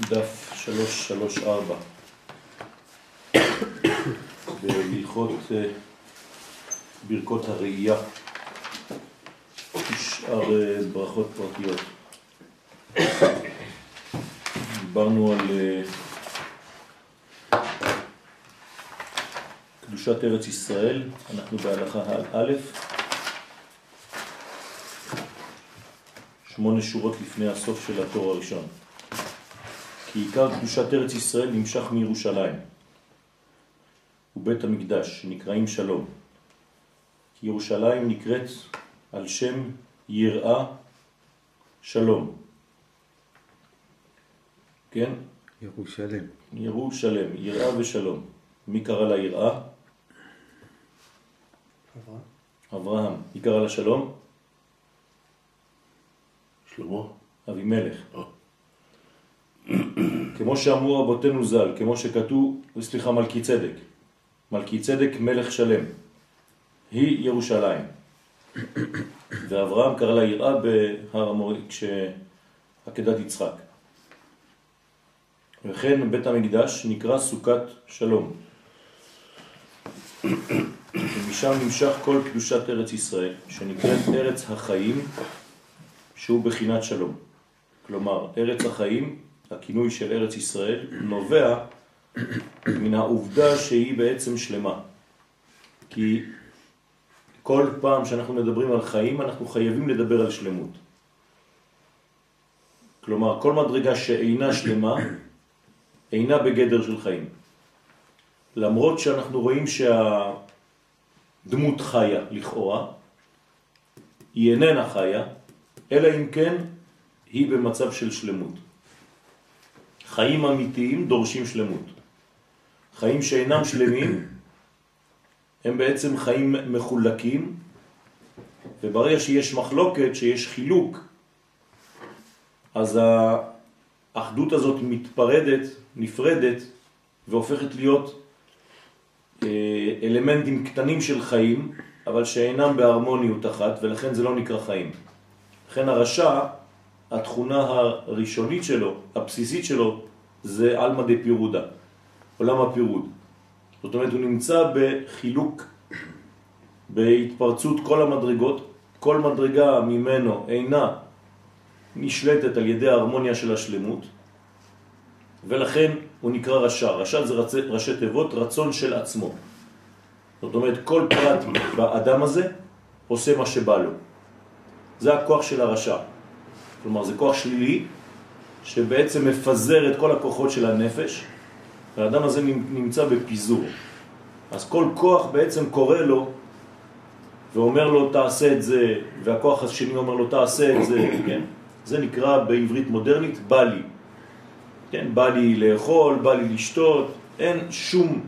בדף 334 בהלכות אה, ברכות הראייה ושאר אה, ברכות פרטיות. דיברנו על אה, קדושת ארץ ישראל, אנחנו בהלכה א', שמונה שורות לפני הסוף של התור הראשון. כי עיקר קדושת ארץ ישראל נמשך מירושלים ובית המקדש, שנקראים שלום. כי ירושלים נקראת על שם יראה שלום. כן? ירושלם. ירושלם, יראה ושלום. מי קרא לה יראה? אברהם. אברהם. מי קרא לה שלום? שלמה. אבימלך. כמו שאמרו רבותינו ז"ל, כמו שכתוב, סליחה, מלכי צדק. מלכי צדק מלך שלם. היא ירושלים. ואברהם קרא לה יראה בהר המורי, כשעקדת יצחק. וכן בית המקדש נקרא סוכת שלום. ומשם נמשך כל קדושת ארץ ישראל, שנקראת ארץ החיים, שהוא בחינת שלום. כלומר, ארץ החיים, הכינוי של ארץ ישראל, נובע מן העובדה שהיא בעצם שלמה. כי כל פעם שאנחנו מדברים על חיים, אנחנו חייבים לדבר על שלמות. כלומר, כל מדרגה שאינה שלמה, אינה בגדר של חיים. למרות שאנחנו רואים שהדמות חיה לכאורה, היא איננה חיה, אלא אם כן היא במצב של שלמות. חיים אמיתיים דורשים שלמות. חיים שאינם שלמים הם בעצם חיים מחולקים, וברגע שיש מחלוקת, שיש חילוק, אז האחדות הזאת מתפרדת, נפרדת, והופכת להיות אה, אלמנטים קטנים של חיים, אבל שאינם בהרמוניות אחת, ולכן זה לא נקרא חיים. לכן הרשע, התכונה הראשונית שלו, הבסיסית שלו, זה אלמא דה פירודה, עולם הפירוד. זאת אומרת, הוא נמצא בחילוק, בהתפרצות כל המדרגות, כל מדרגה ממנו אינה נשלטת על ידי ההרמוניה של השלמות, ולכן הוא נקרא רשע. רשע זה רצ... ראשי תיבות רצון של עצמו. זאת אומרת, כל פרט באדם הזה עושה מה שבא לו. זה הכוח של הרשע. כלומר, זה כוח שלילי שבעצם מפזר את כל הכוחות של הנפש, והאדם הזה נמצא בפיזור. אז כל כוח בעצם קורא לו ואומר לו תעשה את זה, והכוח השני אומר לו תעשה את זה, כן? זה נקרא בעברית מודרנית בא לי. כן, בא לי לאכול, בא לי לשתות, אין שום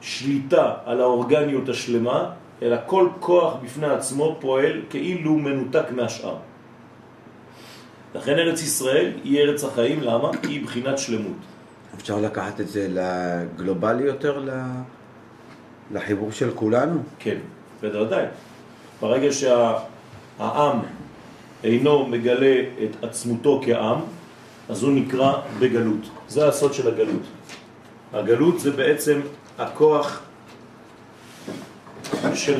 שליטה על האורגניות השלמה, אלא כל כוח בפני עצמו פועל כאילו מנותק מהשאר. לכן ארץ ישראל היא ארץ החיים, למה? היא בחינת שלמות. אפשר לקחת את זה לגלובלי יותר, לחיבור של כולנו? כן, בוודאי. ברגע שהעם אינו מגלה את עצמותו כעם, אז הוא נקרא בגלות. זה הסוד של הגלות. הגלות זה בעצם הכוח של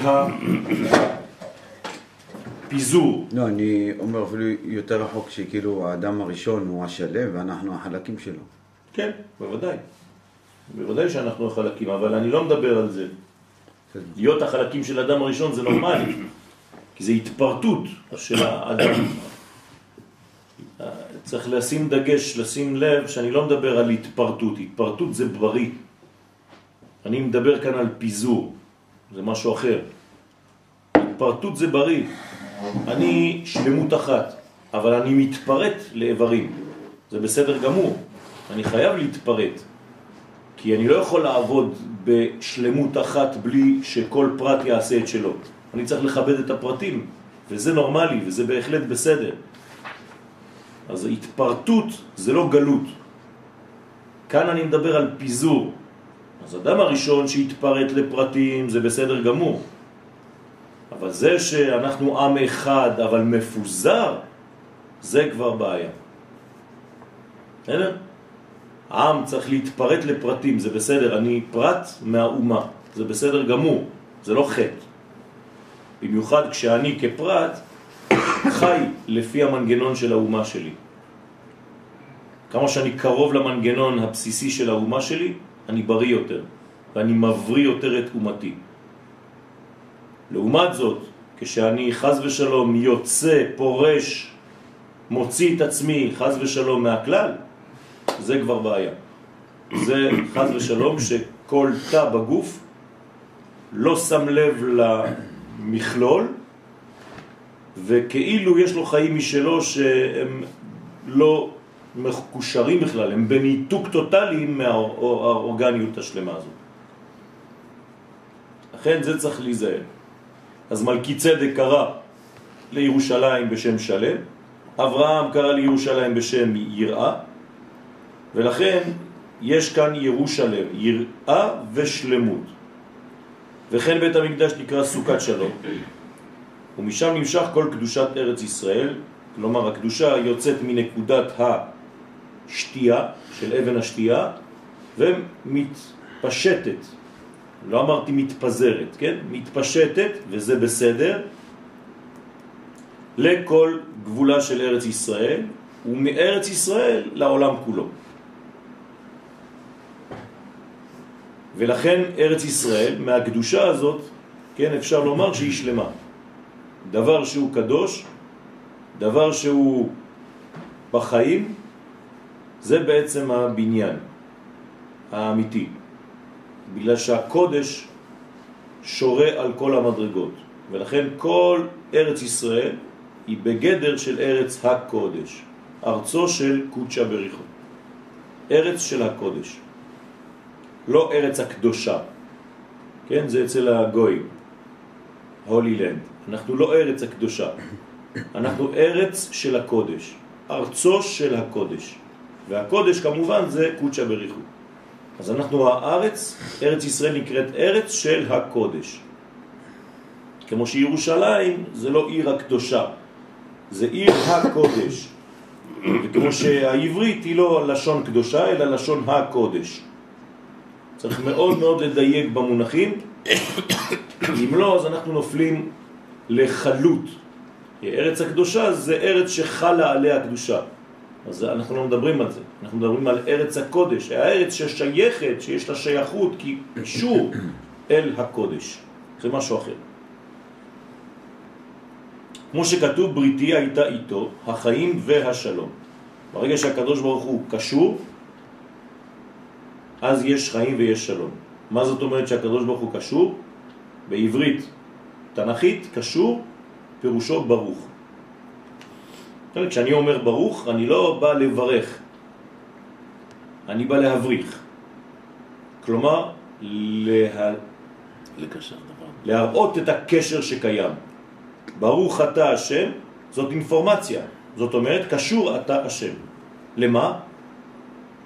הפיזור. לא, אני אומר אפילו יותר רחוק שכאילו האדם הראשון הוא השלם ואנחנו החלקים שלו. כן, בוודאי. בוודאי שאנחנו החלקים, אבל אני לא מדבר על זה. להיות החלקים של אדם הראשון זה נורמלי, כי זה התפרטות של האדם. צריך לשים דגש, לשים לב שאני לא מדבר על התפרטות, התפרטות זה בריא. אני מדבר כאן על פיזור, זה משהו אחר. התפרטות זה בריא. אני שלמות אחת, אבל אני מתפרט לאיברים. זה בסדר גמור. אני חייב להתפרט, כי אני לא יכול לעבוד בשלמות אחת בלי שכל פרט יעשה את שלו. אני צריך לכבד את הפרטים, וזה נורמלי, וזה בהחלט בסדר. אז התפרטות זה לא גלות. כאן אני מדבר על פיזור. אז אדם הראשון שהתפרט לפרטים זה בסדר גמור. אבל זה שאנחנו עם אחד אבל מפוזר, זה כבר בעיה. בסדר? העם צריך להתפרט לפרטים, זה בסדר, אני פרט מהאומה, זה בסדר גמור, זה לא חטא. במיוחד כשאני כפרט חי לפי המנגנון של האומה שלי. כמה שאני קרוב למנגנון הבסיסי של האומה שלי, אני בריא יותר, ואני מבריא יותר את אומתי. לעומת זאת, כשאני חז ושלום יוצא, פורש, מוציא את עצמי חז ושלום מהכלל, זה כבר בעיה. זה חז ושלום שכל תא בגוף לא שם לב למכלול, וכאילו יש לו חיים משלו שהם לא מקושרים בכלל, הם בניתוק טוטלי מהאורגניות השלמה הזאת. לכן זה צריך להיזהר. אז מלכי צדק קרא לירושלים בשם שלם, אברהם קרא לירושלים בשם יראה, ולכן יש כאן ירושלם, יראה ושלמות. וכן בית המקדש נקרא סוכת שלום, ומשם נמשך כל קדושת ארץ ישראל, כלומר הקדושה יוצאת מנקודת השתייה, של אבן השתייה, ומתפשטת, לא אמרתי מתפזרת, כן? מתפשטת, וזה בסדר, לכל גבולה של ארץ ישראל, ומארץ ישראל לעולם כולו. ולכן ארץ ישראל, מהקדושה הזאת, כן, אפשר לומר שהיא שלמה. דבר שהוא קדוש, דבר שהוא בחיים, זה בעצם הבניין האמיתי. בגלל שהקודש שורה על כל המדרגות, ולכן כל ארץ ישראל היא בגדר של ארץ הקודש, ארצו של קודשה בריחו, ארץ של הקודש. לא ארץ הקדושה, כן? זה אצל הגויים, הולי לנד. אנחנו לא ארץ הקדושה, אנחנו ארץ של הקודש, ארצו של הקודש. והקודש כמובן זה קודשה בריחו. אז אנחנו הארץ, ארץ ישראל נקראת ארץ של הקודש. כמו שירושלים זה לא עיר הקדושה, זה עיר הקודש. וכמו שהעברית היא לא לשון קדושה, אלא לשון הקודש. צריך מאוד מאוד לדייק במונחים, אם לא, אז אנחנו נופלים לחלות. ארץ הקדושה זה ארץ שחלה עליה הקדושה. אז אנחנו לא מדברים על זה, אנחנו מדברים על ארץ הקודש, הארץ ששייכת, שיש לה שייכות, כי קשור אל הקודש. זה משהו אחר. כמו שכתוב, בריתי הייתה איתו, החיים והשלום. ברגע שהקדוש ברוך הוא קשור, אז יש חיים ויש שלום. מה זאת אומרת שהקדוש ברוך הוא קשור? בעברית תנכית, קשור, פירושו ברוך. כשאני אומר ברוך, אני לא בא לברך, אני בא להבריך. כלומר, לה... לקשר דבר. להראות את הקשר שקיים. ברוך אתה השם, זאת אינפורמציה. זאת אומרת, קשור אתה השם. למה?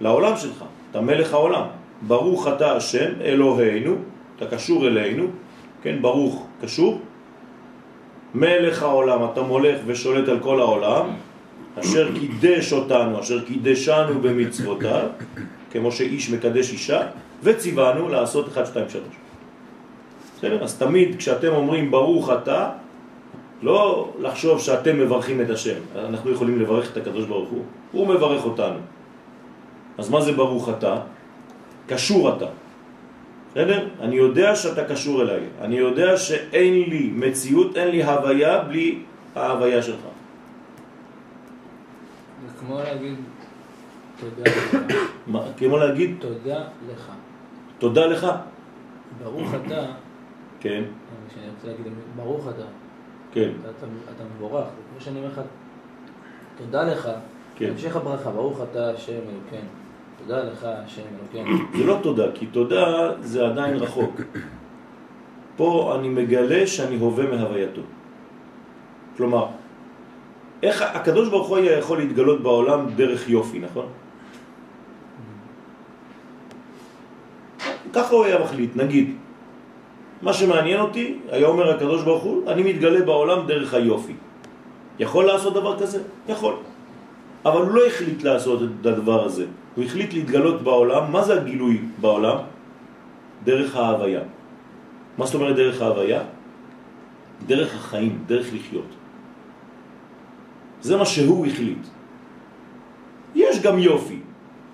לעולם שלך. אתה מלך העולם. ברוך אתה השם, אלוהינו, אתה קשור אלינו, כן, ברוך קשור. מלך העולם, אתה מולך ושולט על כל העולם, אשר קידש אותנו, אשר קידשנו במצוותיו, כמו שאיש מקדש אישה, וציוונו לעשות 1, 2, 3. בסדר? אז תמיד כשאתם אומרים ברוך אתה, לא לחשוב שאתם מברכים את השם. אנחנו יכולים לברך את הקדוש ברוך הוא. הוא מברך אותנו. אז מה זה ברוך אתה? קשור אתה. בסדר? אני יודע שאתה קשור אליי. אני יודע שאין לי מציאות, אין לי הוויה בלי ההוויה שלך. זה כמו להגיד תודה לך. מה, כמו להגיד תודה לך. תודה לך? ברוך אתה, כן, כשאני רוצה להגיד ברוך אתה, כן, אתה, אתה, מבורך. כמו שאני אומר לך תודה לך, כן. המשך הברכה, ברוך אתה השם אלוקינו. תודה לך השם אלוקינו. זה לא תודה, כי תודה זה עדיין רחוק. פה אני מגלה שאני הווה מהווייתו. כלומר, איך הקדוש ברוך הוא היה יכול להתגלות בעולם דרך יופי, נכון? ככה הוא היה מחליט, נגיד. מה שמעניין אותי, היה אומר הקדוש ברוך הוא, אני מתגלה בעולם דרך היופי. יכול לעשות דבר כזה? יכול. אבל הוא לא החליט לעשות את הדבר הזה. הוא החליט להתגלות בעולם. מה זה הגילוי בעולם? דרך ההוויה. מה זאת אומרת דרך ההוויה? דרך החיים, דרך לחיות. זה מה שהוא החליט. יש גם יופי,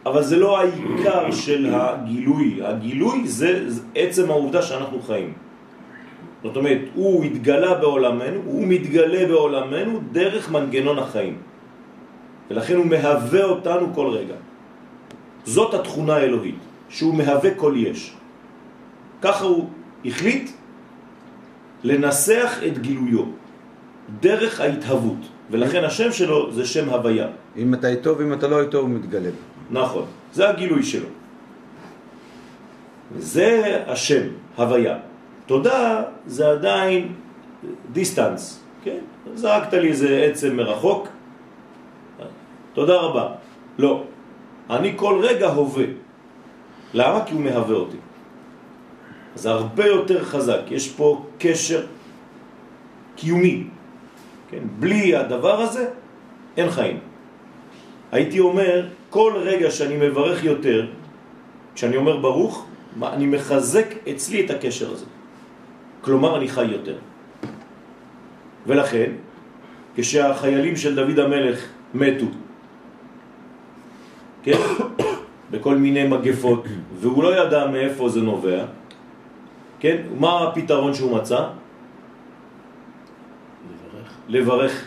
אבל זה לא העיקר של הגילוי. הגילוי זה עצם העובדה שאנחנו חיים. זאת אומרת, הוא התגלה בעולמנו, הוא מתגלה בעולמנו דרך מנגנון החיים. ולכן הוא מהווה אותנו כל רגע. זאת התכונה האלוהית, שהוא מהווה כל יש. ככה הוא החליט לנסח את גילויו, דרך ההתהוות. ולכן השם שלו זה שם הוויה. אם אתה איתו ואם אתה לא איתו הוא מתגלה. נכון, זה הגילוי שלו. זה השם, הוויה. תודה זה עדיין דיסטנס, כן? זרקת לי איזה עצם מרחוק, תודה רבה. לא, אני כל רגע הווה. למה? כי הוא מהווה אותי. זה הרבה יותר חזק, יש פה קשר קיומי. כן? בלי הדבר הזה אין חיים. הייתי אומר, כל רגע שאני מברך יותר, כשאני אומר ברוך, אני מחזק אצלי את הקשר הזה. כלומר, אני חי יותר. ולכן, כשהחיילים של דוד המלך מתו, כן? בכל מיני מגפות, והוא לא ידע מאיפה זה נובע, כן? מה הפתרון שהוא מצא? לברך. לברך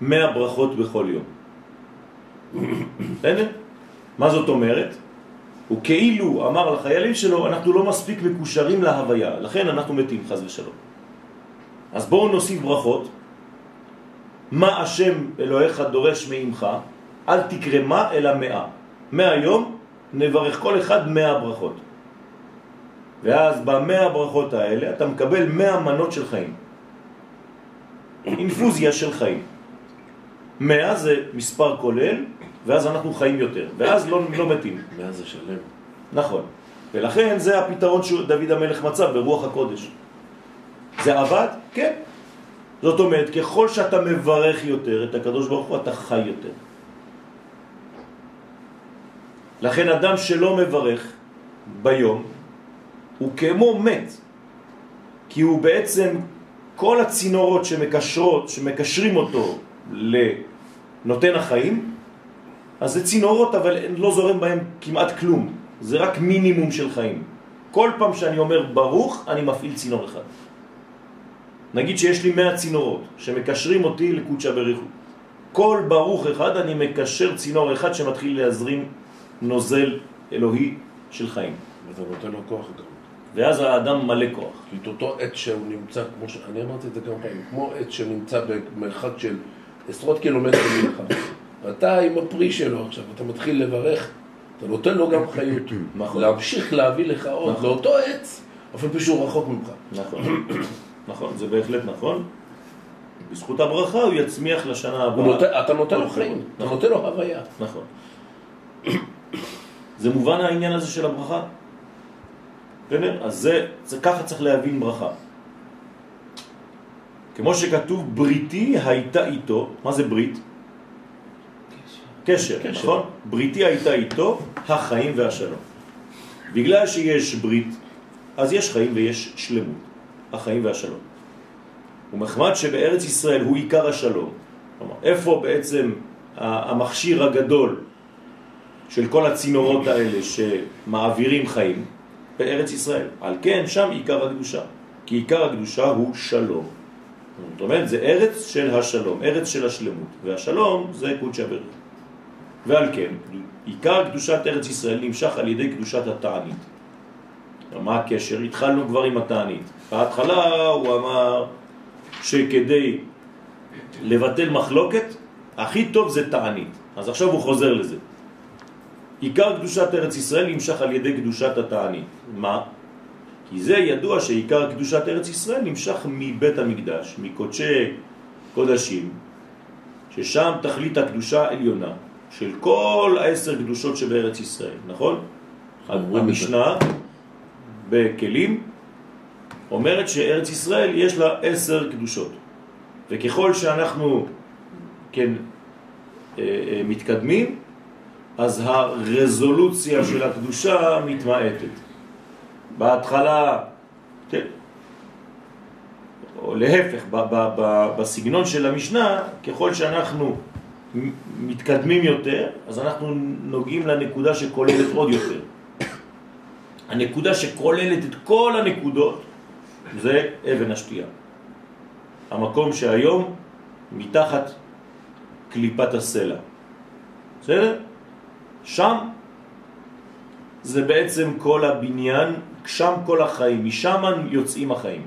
מאה ברכות בכל יום. בסדר? מה זאת אומרת? הוא כאילו אמר לחיילים שלו, אנחנו לא מספיק מקושרים להוויה, לכן אנחנו מתים חז ושלום. אז בואו נוסיף ברכות. מה השם אלוהיך דורש מעמך, אל תקרא מה אלא מאה. מהיום נברך כל אחד מאה ברכות. ואז במאה ברכות האלה אתה מקבל מאה מנות של חיים. אינפוזיה של חיים. מאה זה מספר כולל, ואז אנחנו חיים יותר, ואז לא, לא מתים. מאה זה שלם. נכון. ולכן זה הפתרון שדוד המלך מצא ברוח הקודש. זה עבד? כן. זאת אומרת, ככל שאתה מברך יותר את הקדוש ברוך הוא, אתה חי יותר. לכן אדם שלא מברך ביום, הוא כמו מת, כי הוא בעצם, כל הצינורות שמקשרות, שמקשרים אותו לנותן החיים, אז זה צינורות אבל לא זורם בהם כמעט כלום, זה רק מינימום של חיים. כל פעם שאני אומר ברוך, אני מפעיל צינור אחד. נגיד שיש לי 100 צינורות שמקשרים אותי לקודשא בריחו. כל ברוך אחד אני מקשר צינור אחד שמתחיל להזרים נוזל אלוהי של חיים. ואתה נותן לו כוח גם. ואז האדם מלא כוח. כי את אותו עת שהוא נמצא, כמו ש... אני אמרתי את זה כמה פעמים, כמו עת שנמצא במרחק של עשרות קילומטרים ממך, ואתה עם הפרי שלו עכשיו, אתה מתחיל לברך, אתה נותן לו גם חיות. נכון. להמשיך להביא לך עוד, נכון. לאותו עץ, אפילו פי שהוא רחוק ממך. נכון, נכון, זה בהחלט נכון. בזכות הברכה הוא יצמיח לשנה הבאה. אתה נותן לו חיים. אתה נותן לו הוויה. נכון. זה מובן העניין הזה של הברכה? בסדר? אז זה, זה ככה צריך להבין ברכה. כמו שכתוב, בריתי הייתה איתו, מה זה ברית? קשר, קשר. נכון? בריתי הייתה איתו, החיים והשלום. בגלל שיש ברית, אז יש חיים ויש שלמות, החיים והשלום. ומחמד שבארץ ישראל הוא עיקר השלום. כלומר, איפה בעצם המכשיר הגדול של כל הצינורות האלה שמעבירים חיים? בארץ ישראל. על כן, שם עיקר הקדושה. כי עיקר הקדושה הוא שלום. זאת אומרת, זה ארץ של השלום, ארץ של השלמות. והשלום זה קודשא בריך. ועל כן, עיקר קדושת ארץ ישראל נמשך על ידי קדושת התענית. מה הקשר? התחלנו כבר עם התענית. בהתחלה הוא אמר שכדי לבטל מחלוקת, הכי טוב זה תענית. אז עכשיו הוא חוזר לזה. עיקר קדושת ארץ ישראל נמשך על ידי קדושת התענית. מה? כי זה ידוע שעיקר קדושת ארץ ישראל נמשך מבית המקדש, מקודשי קודשים, ששם תכלית הקדושה העליונה של כל העשר קדושות שבארץ ישראל, נכון? המשנה בכלים אומרת שארץ ישראל יש לה עשר קדושות וככל שאנחנו כן אה, מתקדמים, אז הרזולוציה של הקדושה מתמעטת. בהתחלה, כן, או להפך, ב- ב- ב- בסגנון של המשנה, ככל שאנחנו מתקדמים יותר, אז אנחנו נוגעים לנקודה שכוללת עוד יותר. הנקודה שכוללת את כל הנקודות זה אבן השתייה. המקום שהיום מתחת קליפת הסלע. בסדר? שם זה בעצם כל הבניין, שם כל החיים, משם יוצאים החיים.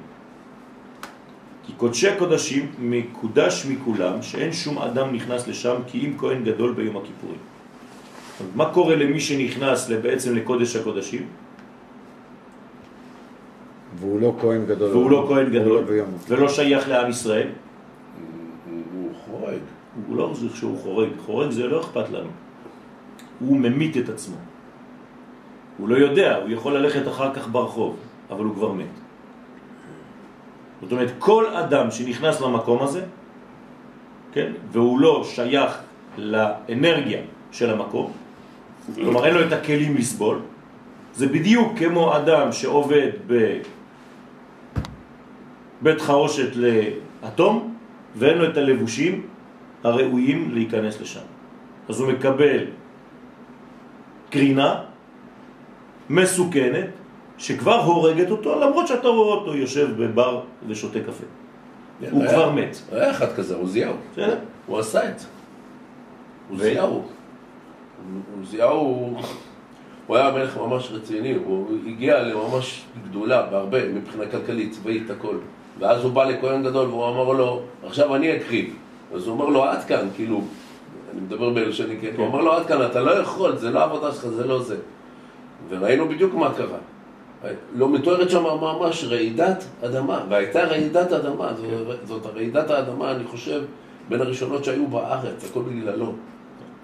כי קודשי קודשים מקודש מכולם, שאין שום אדם נכנס לשם כי אם כהן גדול ביום הכיפורים. מה קורה למי שנכנס בעצם לקודש הקודשים? והוא לא כהן גדול. והוא לא כהן גדול, ביום. ולא שייך לעם ישראל, הוא- הוא חורג. הוא לא זה שהוא חורג, חורג זה לא אכפת לנו. הוא ממית את עצמו. הוא לא יודע, הוא יכול ללכת אחר כך ברחוב, אבל הוא כבר מת. זאת אומרת, כל אדם שנכנס למקום הזה, כן, והוא לא שייך לאנרגיה של המקום, כלומר אין לו את הכלים לסבול, זה בדיוק כמו אדם שעובד בבית חרושת לאטום, ואין לו את הלבושים הראויים להיכנס לשם. אז הוא מקבל קרינה מסוכנת שכבר הורגת אותו, למרות שאתה רואה אותו יושב בבר ושותה קפה. הוא היה- כבר מת. היה אחד כזה, עוזיהו. בסדר? הוא עשה את זה. עוזיהו. עוזיהו, הוא היה מלך ממש רציני, הוא הגיע לממש גדולה בהרבה, מבחינה כלכלית, צבאית, הכל. ואז הוא בא לכהן גדול והוא אמר לו, עכשיו אני אקריב. אז הוא אומר לו, עד כאן, כאילו, אני מדבר בלשוני, כן? הוא אמר לו, עד כאן, אתה לא יכול, זה לא העבודה שלך, זה לא זה. וראינו בדיוק מה קרה. לא מתוארת שם ממש רעידת אדמה, והייתה רעידת אדמה, זאת, זאת רעידת האדמה, אני חושב, בין הראשונות שהיו בארץ, הכל בגללו.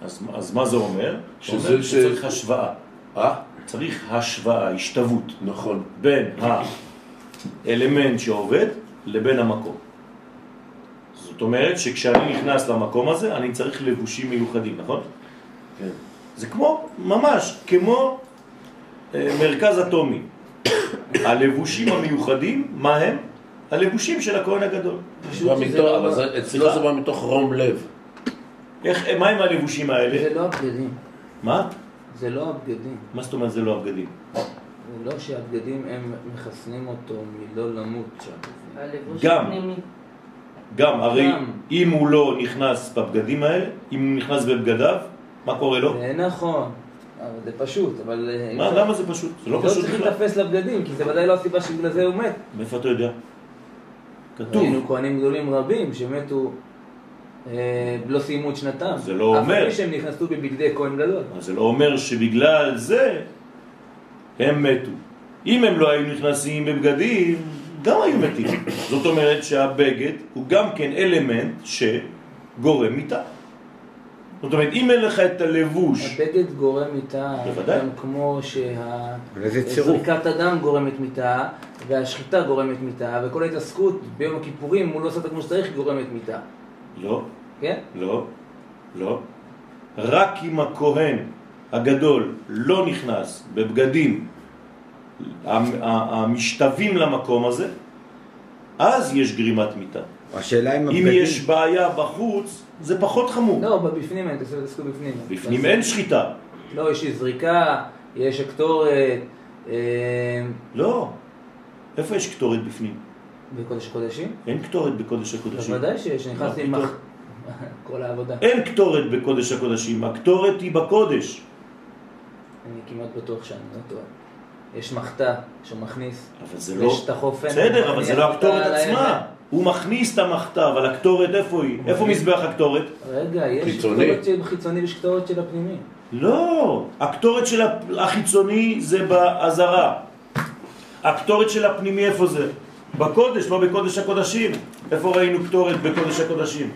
אז, אז מה זה אומר? שזה אומר שצריך השוואה. אה? צריך השוואה, השתוות, נכון. בין האלמנט שעובד לבין המקום. זאת אומרת שכשאני נכנס למקום הזה, אני צריך לבושים מיוחדים, נכון? כן. זה כמו, ממש, כמו אה, מרכז אטומי. הלבושים המיוחדים, מה הם? הלבושים של הכהן הגדול. לא- אצלו? זה בא מתוך רום לב. איך, מה הם הלבושים האלה? זה לא הבגדים. מה? זה לא הבגדים. מה זאת אומרת זה לא הבגדים? זה לא שהבגדים הם מחסנים אותו מלא למות שם. הלבוש גם. גם, הרי גם. אם הוא לא נכנס בבגדים האלה, אם הוא נכנס בבגדיו, מה קורה לו? זה נכון, אבל זה פשוט, אבל... אה, מה, אפשר- למה זה פשוט? זה לא לא פשוט צריך בכלל. להיתפס לבגדים, כי זה ודאי לא הסיבה שבגלל זה הוא מת. מאיפה אתה יודע? כתוב. ראינו כהנים גדולים רבים שמתו, אה, לא סיימו את שנתם. זה לא אומר. אף שהם נכנסו בבגדי כהן גדול. זה לא אומר שבגלל זה הם מתו. אם הם לא היו נכנסים בבגדים, גם היו מתים. זאת אומרת שהבגד הוא גם כן אלמנט שגורם מיתה. זאת אומרת, אם אין לך את הלבוש, הבגד גורם מיתה. גם כמו. שהזריקת הדם גורמת מיתה, והשחיטה גורמת מיתה, וכל ההתעסקות ביום הכיפורים, הוא לא עושה אותה כמו שצריך, גורמת מיתה. לא, כן? לא, לא. רק אם הכהן הגדול לא נכנס בבגדים המשתווים למקום הזה, אז יש גרימת מיתה. השאלה אם אם. יש בעיה בחוץ, זה פחות חמור. לא, בפנים אין, תעשו בפנים. בפנים אין שחיטה. לא, יש לי זריקה, יש הקטורת, אה, לא. איפה יש קטורת בפנים? בקודש הקודשים? אין קטורת בקודש הקודשים. בוודאי שיש, נכנסתי עם? כל העבודה. אין קטורת בקודש הקודשים, הקטורת היא בקודש. אני כמעט בטוח שאני לא טועה. יש מחתה שהוא מכניס, אבל זה לא... ויש את החופן. בסדר, אבל זה לא הקטורת עצמה. הוא מכניס את המחתה, אבל הקטורת איפה היא? איפה מזבח הקטורת? רגע, יש. קטורת של חיצוני ויש קטורת של הפנימי. לא, הקטורת של החיצוני זה בעזרה. הקטורת של הפנימי איפה זה? בקודש, לא בקודש הקודשים. איפה ראינו קטורת בקודש הקודשים?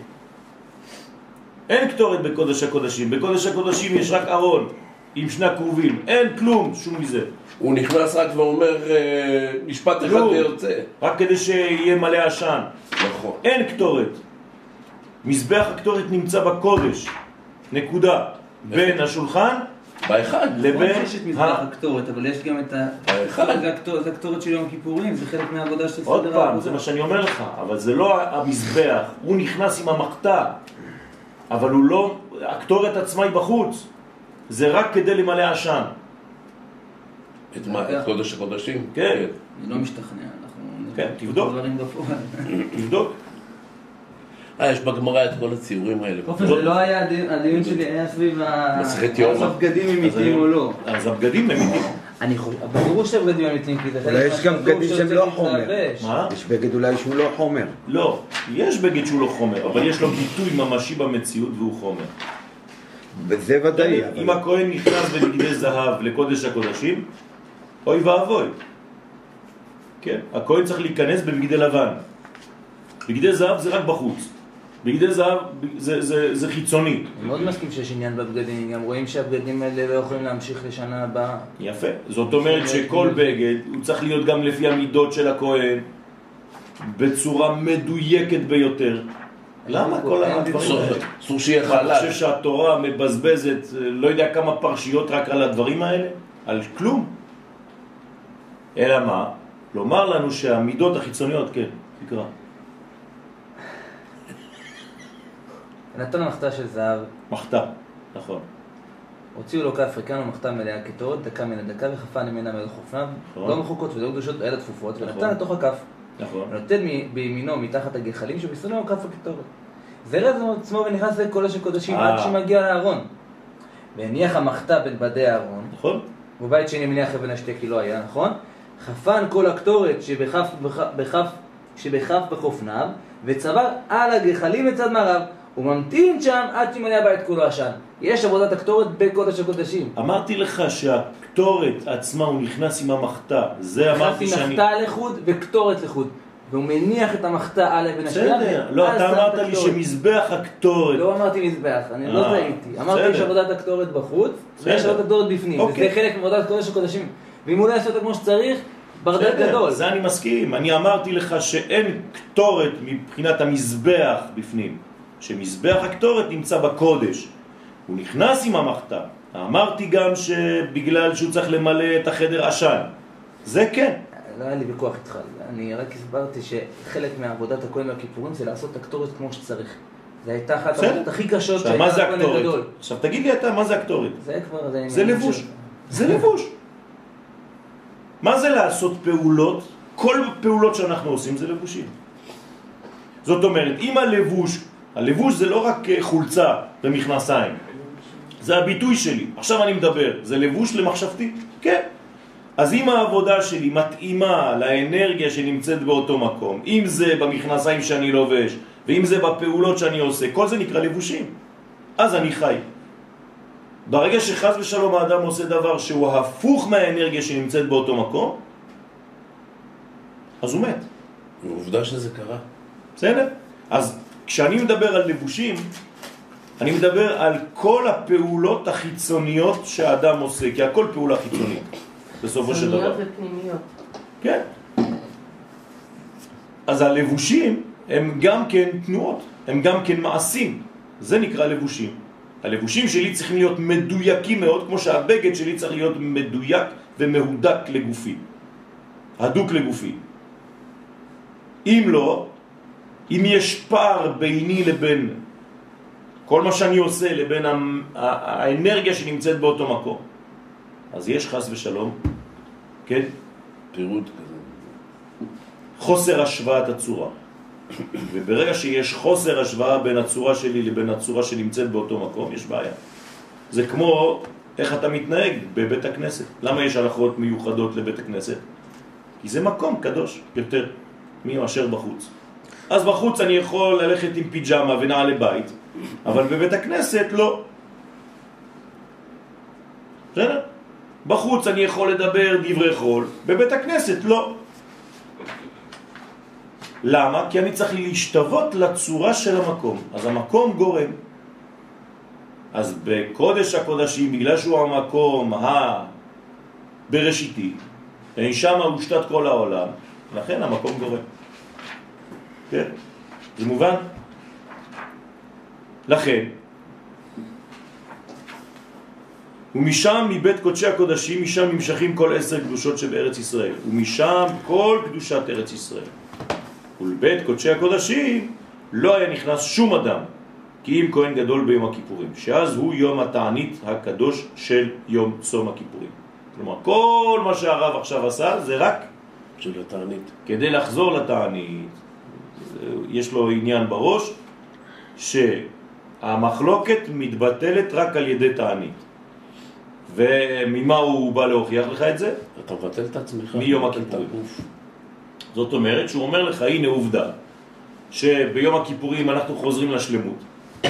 אין קטורת בקודש הקודשים. בקודש הקודשים יש רק ארון עם שני הכרובים. אין כלום, שום מזה. הוא נכנס רק ואומר אה, משפט אחד כלום. ויוצא. רק כדי שיהיה מלא עשן. נכון. אין קטורת. מזבח הקטורת נמצא בקודש. נקודה. בין השולחן באחד. לבין נכון שיש את מזבח. הקטורת, אבל יש גם את ה... האחד. זה הקטורת- של יום הכיפורים, זה חלק מהעבודה של עוד סדר פעם, העבודה. זה מה שאני אומר לך, אבל זה לא המזבח, הוא נכנס עם המחתה, אבל הוא לא, הקטורת עצמה היא בחוץ, זה רק כדי למלא עשן. את מה? את קודש הקודשים? כן. אני לא משתכנע, אנחנו... כן, תבדוק. תבדוק. אה, יש בגמרא את כל הציורים האלה. עופר, זה לא היה הדיון- שלי, היה סביב ה... מסכת יומא. הבגדים הם אז אמיתיים אני- או לא. אז הבגדים הם איתי. אני חושב, ברור שהבגדים הם אמיתיים, כי זה חלק יש גם בגדים שהם לא חומר. מה? יש בגד אולי שהוא לא חומר. לא, יש בגד שהוא לא חומר, אבל יש לו ביטוי ממשי במציאות והוא חומר. וזה ודאי, אם הכהן נכנס בבגדי זהב לקודש הקודשים, אוי ואבוי. כן, הכהן צריך להיכנס בבגדי לבן. בגדי זהב זה רק בחוץ. בגדי זהב זה, זה, זה חיצוני. אני מאוד מסכים שיש עניין בבגדים, גם רואים שהבגדים האלה לא יכולים להמשיך לשנה הבאה. יפה. זאת אומרת שכל בגד הוא צריך להיות גם לפי המידות של הכהן, בצורה מדויקת ביותר. למה כל הדברים האלה? אסור שיהיה אתה חושב חלל. שהתורה מבזבזת אה, לא יודע כמה פרשיות רק על הדברים האלה? על כלום. אלא מה? לומר לנו שהמידות החיצוניות, כן, תקרא. נתן מחתה של זהב, מחתה, נכון. הוציאו לו כף ריקן ומחתה מלאה קטורת, דקה מן הדקה וחפה ממנה מעל חופניו, נכון. לא מחוקות ולא קדושות אלא תפופות, נכון. ונתן לתוך הכף. נכון. ונותן בימינו מתחת הגחלים שבשרנו כף הקטורת. זרז עצמו ונכנס לקודש הקודשים אה. עד שמגיע לארון. והניח המחתה בין בדי הארון, נכון? ובבית שני מניח אבן השתה כי לא היה, נכון? חפן כל הקטורת שבכף, בכף, שבכף בחופניו, וצבר על הגחלים מצד מערב, וממתין שם עד שימלא הבית כולו עשן. יש עבודת הקטורת בקודש הקודשים. אמרתי לך שהקטורת עצמה הוא נכנס עם המחתה. זה אמרתי שאני... מחתה לחוד וקטורת לחוד. והוא מניח את המחתה על אבן השתייה. בסדר, לא, אתה את אמרת לי. שמזבח הקטורת... לא אמרתי מזבח, אני לא אה, טעיתי. אמרתי בסדר. יש עבודת הקטורת בחוץ, ויש. עבודת הקטורת בפנים. אוקיי. וזה חלק מעבודת קודש הקודשים. ואם הוא לא יעשה אותה כמו שצריך, ברדק גדול. זה אני מסכים. אני אמרתי לך שאין קטורת מבחינת המזבח בפנים. שמזבח הקטורת נמצא בקודש. הוא נכנס עם המחתה. אמרתי גם שבגלל שהוא צריך למלא את החדר עשן. זה כן. לא היה לי ויכוח איתך, אני רק הסברתי שחלק מעבודת הכהן והכיפורים זה לעשות את הקטורת כמו שצריך. זו הייתה אחת. העבודות הכי קשות זה הכהן הגדול. עכשיו תגיד לי אתה, מה זה הקטורת? זה כבר... זה זה לבוש. זה לבוש. מה זה לעשות פעולות? כל פעולות שאנחנו עושים זה לבושים. זאת אומרת, אם הלבוש, הלבוש זה לא רק אה, חולצה ומכנסיים, זה הביטוי שלי. עכשיו אני מדבר, זה לבוש למחשבתי? כן. אז אם העבודה שלי מתאימה לאנרגיה שנמצאת באותו מקום, אם זה במכנסיים שאני לובש, ואם זה בפעולות שאני עושה, כל זה נקרא לבושים. אז אני חי. ברגע שחז ושלום האדם עושה דבר שהוא הפוך מהאנרגיה שנמצאת באותו מקום, אז הוא מת. עובדה שזה קרה. בסדר? אז כשאני מדבר על לבושים, אני מדבר על כל הפעולות החיצוניות שהאדם עושה, כי הכל פעולה חיצונית, בסופו של דבר. חיצוניות ופנימיות. כן. אז הלבושים הם גם כן תנועות, הם גם כן מעשים. זה נקרא לבושים. הלבושים שלי צריכים להיות מדויקים מאוד, כמו שהבגד שלי צריך להיות מדויק ומהודק לגופי. הדוק לגופי. אם לא, אם יש פער ביני לבין כל מה שאני עושה, לבין האנרגיה שנמצאת באותו מקום, אז יש חס ושלום, כן? פירוט כזה. חוסר השוואת הצורה. וברגע שיש חוסר השוואה בין הצורה שלי לבין הצורה שנמצאת באותו מקום, יש בעיה. זה כמו איך אתה מתנהג בבית הכנסת. למה יש הלכות מיוחדות לבית הכנסת? כי זה מקום קדוש יותר מאשר בחוץ. אז בחוץ אני יכול ללכת עם פיג'מה ונעלי בית, אבל בבית הכנסת לא. בסדר? בחוץ אני יכול לדבר דברי חול, בבית הכנסת לא. למה? כי אני צריך להשתוות לצורה של המקום. אז המקום גורם. אז בקודש הקודשים, בגלל שהוא המקום הבראשיתי, שם הושתת כל העולם, לכן המקום גורם. כן? זה מובן? לכן, ומשם, מבית קודשי הקודשים, משם נמשכים כל עשר קדושות שבארץ ישראל. ומשם כל קדושת ארץ ישראל. ולבית קודשי הקודשים לא היה נכנס שום אדם, כי אם כהן גדול ביום הכיפורים, שאז הוא יום התענית הקדוש של יום צום הכיפורים. כלומר, כל מה שהרב עכשיו עשה זה רק של התענית. כדי לחזור לתענית. יש לו עניין בראש שהמחלוקת מתבטלת רק על ידי תענית. וממה הוא בא להוכיח לך את זה? אתה מבטל את עצמך. מיום הכיפורים. זאת אומרת שהוא אומר לך, הנה עובדה, שביום הכיפורים אנחנו חוזרים לשלמות,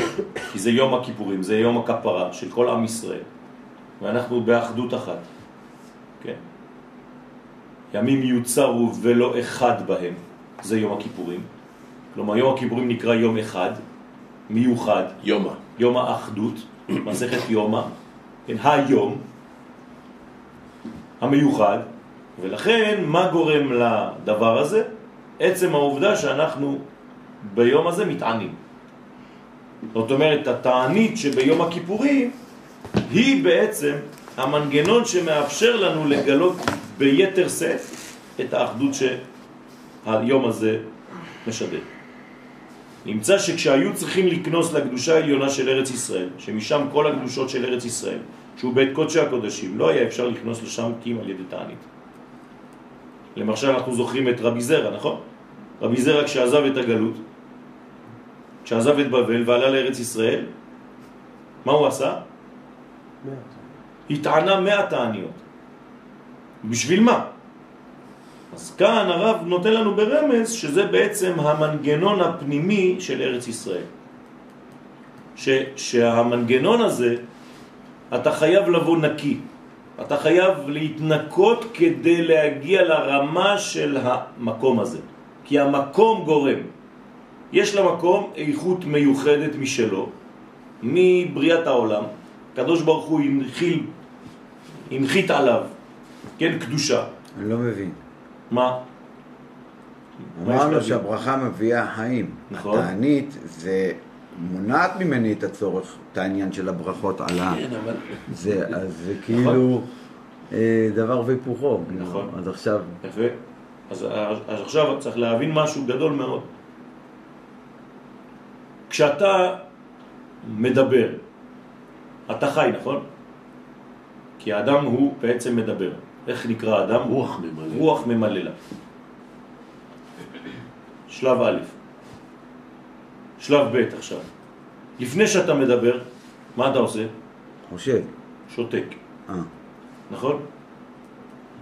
כי זה יום הכיפורים, זה יום הכפרה של כל עם ישראל, ואנחנו באחדות אחת, כן? ימים יוצרו ולא אחד בהם, זה יום הכיפורים. כלומר, יום הכיפורים נקרא יום אחד, מיוחד, יומא. יום האחדות, מסכת יומא, כן, היום המיוחד, ולכן מה גורם לדבר הזה? עצם העובדה שאנחנו ביום הזה מתענים. זאת אומרת, התענית שביום הכיפורים היא בעצם המנגנון שמאפשר לנו לגלות ביתר שאת את האחדות שהיום הזה משדר. נמצא שכשהיו צריכים לקנוס לקדושה העליונה של ארץ ישראל, שמשם כל הקדושות של ארץ ישראל, שהוא בית קודשי הקודשים, לא היה אפשר לקנוס לשם כי אם על ידי תענית. למשל אנחנו זוכרים את רבי זרע, נכון? רבי זרע כשעזב את הגלות, כשעזב את בבל ועלה לארץ ישראל, מה הוא עשה? התענה מאה תעניות. בשביל מה? אז כאן הרב נותן לנו ברמז שזה בעצם המנגנון הפנימי של ארץ ישראל. ש, שהמנגנון הזה, אתה חייב לבוא נקי. אתה חייב להתנקות כדי להגיע לרמה של המקום הזה. כי המקום גורם. יש למקום איכות מיוחדת משלו, מבריאת העולם. הקדוש ברוך הוא הנחיל, הנחית עליו, כן, קדושה. אני לא מבין. מה? אמרנו? שהברכה מביאה חיים. נכון. התענית זה מונעת ממני את הצורך, את העניין של הברכות על ה... כן, אבל... זה, אז זה כאילו אה, דבר והיפוכו. נכון. אז עכשיו, יפה. אז, אז עכשיו צריך להבין משהו גדול מאוד. כשאתה מדבר, אתה חי, נכון? כי האדם הוא בעצם מדבר. איך נקרא אדם? רוח ממלא. רוח ממללה. שלב א'. שלב ב' עכשיו. לפני שאתה מדבר, מה אתה עושה? חושב. שותק, אה, נכון?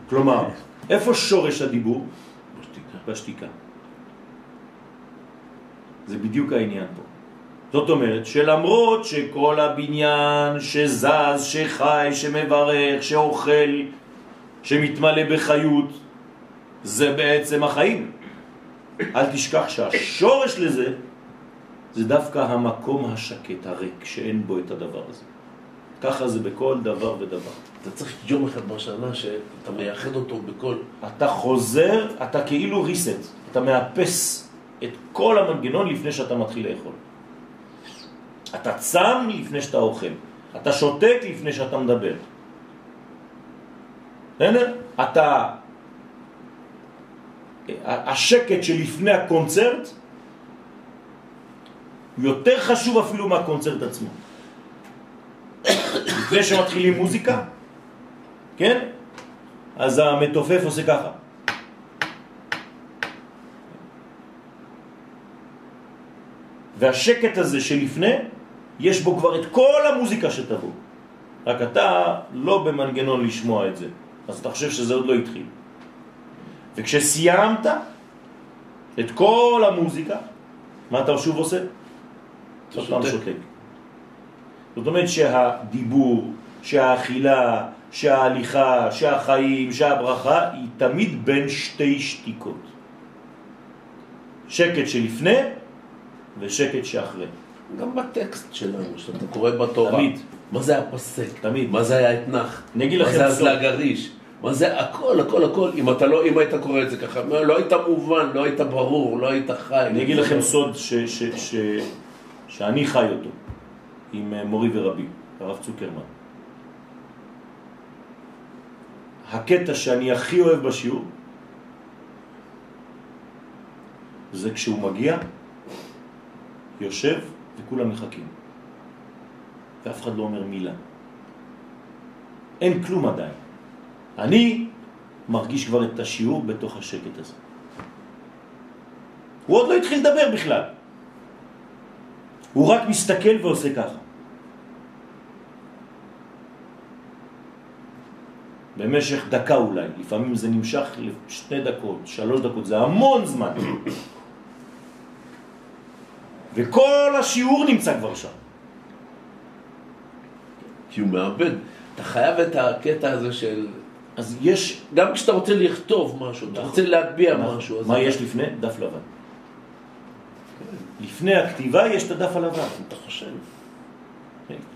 כלומר, איפה שורש הדיבור? בשתיקה. בשתיקה. זה בדיוק העניין פה. זאת אומרת שלמרות שכל הבניין שזז, שחי, שמברך, שאוכל, שמתמלא בחיות, זה בעצם החיים. אל תשכח שהשורש לזה זה דווקא המקום השקט, הריק, שאין בו את הדבר הזה. ככה זה בכל דבר ודבר. אתה צריך יום אחד בשנה שאתה מייחד אותו בכל... אתה חוזר, אתה כאילו ריסט, אתה מאפס את כל המנגנון לפני שאתה מתחיל לאכול. אתה צם לפני שאתה אוכל, אתה שותק לפני שאתה מדבר. בסדר? אתה... השקט שלפני הקונצרט יותר חשוב אפילו מהקונצרט עצמו. לפני שמתחילים מוזיקה, כן? אז המתופף עושה ככה. והשקט הזה שלפני, יש בו כבר את כל המוזיקה שתבוא. רק אתה לא במנגנון לשמוע את זה, אז אתה חושב שזה עוד לא התחיל. וכשסיימת את כל המוזיקה, מה אתה שוב עושה? אתה פעם שותק. זאת אומרת שהדיבור, שהאכילה, שההליכה, שהחיים, שהברכה, היא תמיד בין שתי שתיקות. שקט שלפני ושקט שאחרי. גם בטקסט שלנו, שאתה קורא בתורה. תמיד. מה זה הפסק? תמיד. מה זה האתנח? אני אגיד מה לכם זה סוד. הזלג הריש? מה זה הכל, הכל, הכל. אם אתה לא, אם היית קורא את זה ככה, לא היית מובן, לא היית ברור, לא היית חי. אני אגיד לכם סוד ש, ש, ש, שאני חי אותו עם אה, מורי ורבי, הרב צוקרמן. הקטע שאני הכי אוהב בשיעור זה כשהוא מגיע, יושב וכולם מחכים. ואף אחד לא אומר מילה. אין כלום עדיין. אני מרגיש כבר את השיעור בתוך השקט הזה. הוא עוד לא התחיל לדבר בכלל. הוא רק מסתכל ועושה ככה. במשך דקה אולי, לפעמים זה נמשך לשתי דקות, שלוש דקות, זה המון זמן. וכל השיעור נמצא כבר שם. כי הוא מאבד. אתה חייב את הקטע הזה של... אז יש... גם כשאתה רוצה לכתוב משהו, אתה רוצה להטביע משהו. מה יש לפני? דף לבן. לפני הכתיבה יש את הדף הלבן. אתה חושב.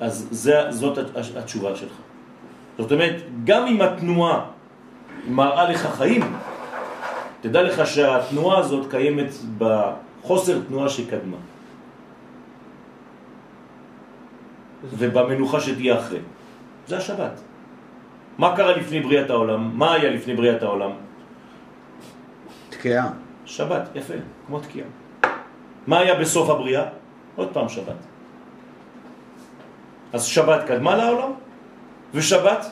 אז זה, זאת הת- התשובה שלך. זאת אומרת, גם אם התנועה מראה לך חיים, תדע לך שהתנועה הזאת קיימת בחוסר תנועה שקדמה. ובמנוחה שתהיה אחרי. זה השבת. מה קרה לפני בריאת העולם? מה היה לפני בריאת העולם? תקיעה. שבת, יפה, כמו תקיעה. מה היה בסוף הבריאה? עוד פעם שבת. אז שבת קדמה לעולם, ושבת